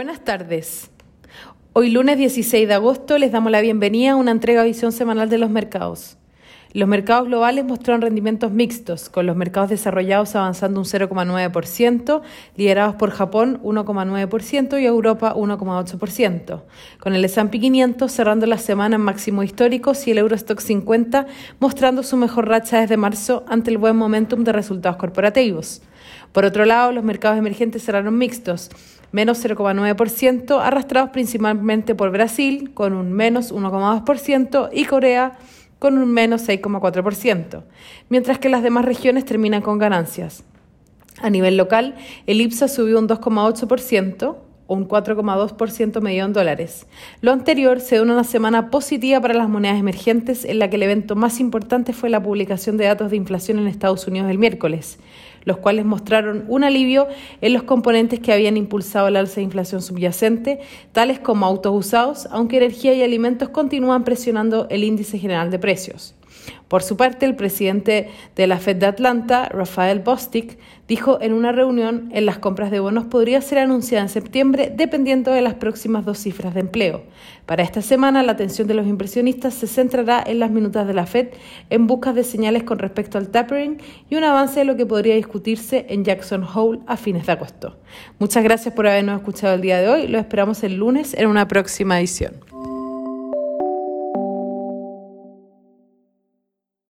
Buenas tardes. Hoy lunes 16 de agosto les damos la bienvenida a una entrega de visión semanal de los mercados. Los mercados globales mostraron rendimientos mixtos, con los mercados desarrollados avanzando un 0,9%, liderados por Japón 1,9% y Europa 1,8%, con el S&P 500 cerrando la semana en máximo históricos y el Eurostock 50 mostrando su mejor racha desde marzo ante el buen momentum de resultados corporativos. Por otro lado, los mercados emergentes cerraron mixtos, menos 0,9%, arrastrados principalmente por Brasil, con un menos 1,2%, y Corea, con un menos 6,4%, mientras que las demás regiones terminan con ganancias. A nivel local, el IPSA subió un 2,8%, o un 4,2% medio en dólares. Lo anterior se da una semana positiva para las monedas emergentes, en la que el evento más importante fue la publicación de datos de inflación en Estados Unidos el miércoles, los cuales mostraron un alivio en los componentes que habían impulsado el alza de inflación subyacente, tales como autos usados, aunque energía y alimentos continúan presionando el índice general de precios. Por su parte, el presidente de la Fed de Atlanta, Rafael Bostic, dijo en una reunión en las compras de bonos podría ser anunciada en septiembre dependiendo de las próximas dos cifras de empleo. Para esta semana, la atención de los impresionistas se centrará en las minutas de la Fed en busca de señales con respecto al tapering y un avance de lo que podría discutirse en Jackson Hole a fines de agosto. Muchas gracias por habernos escuchado el día de hoy. Lo esperamos el lunes en una próxima edición.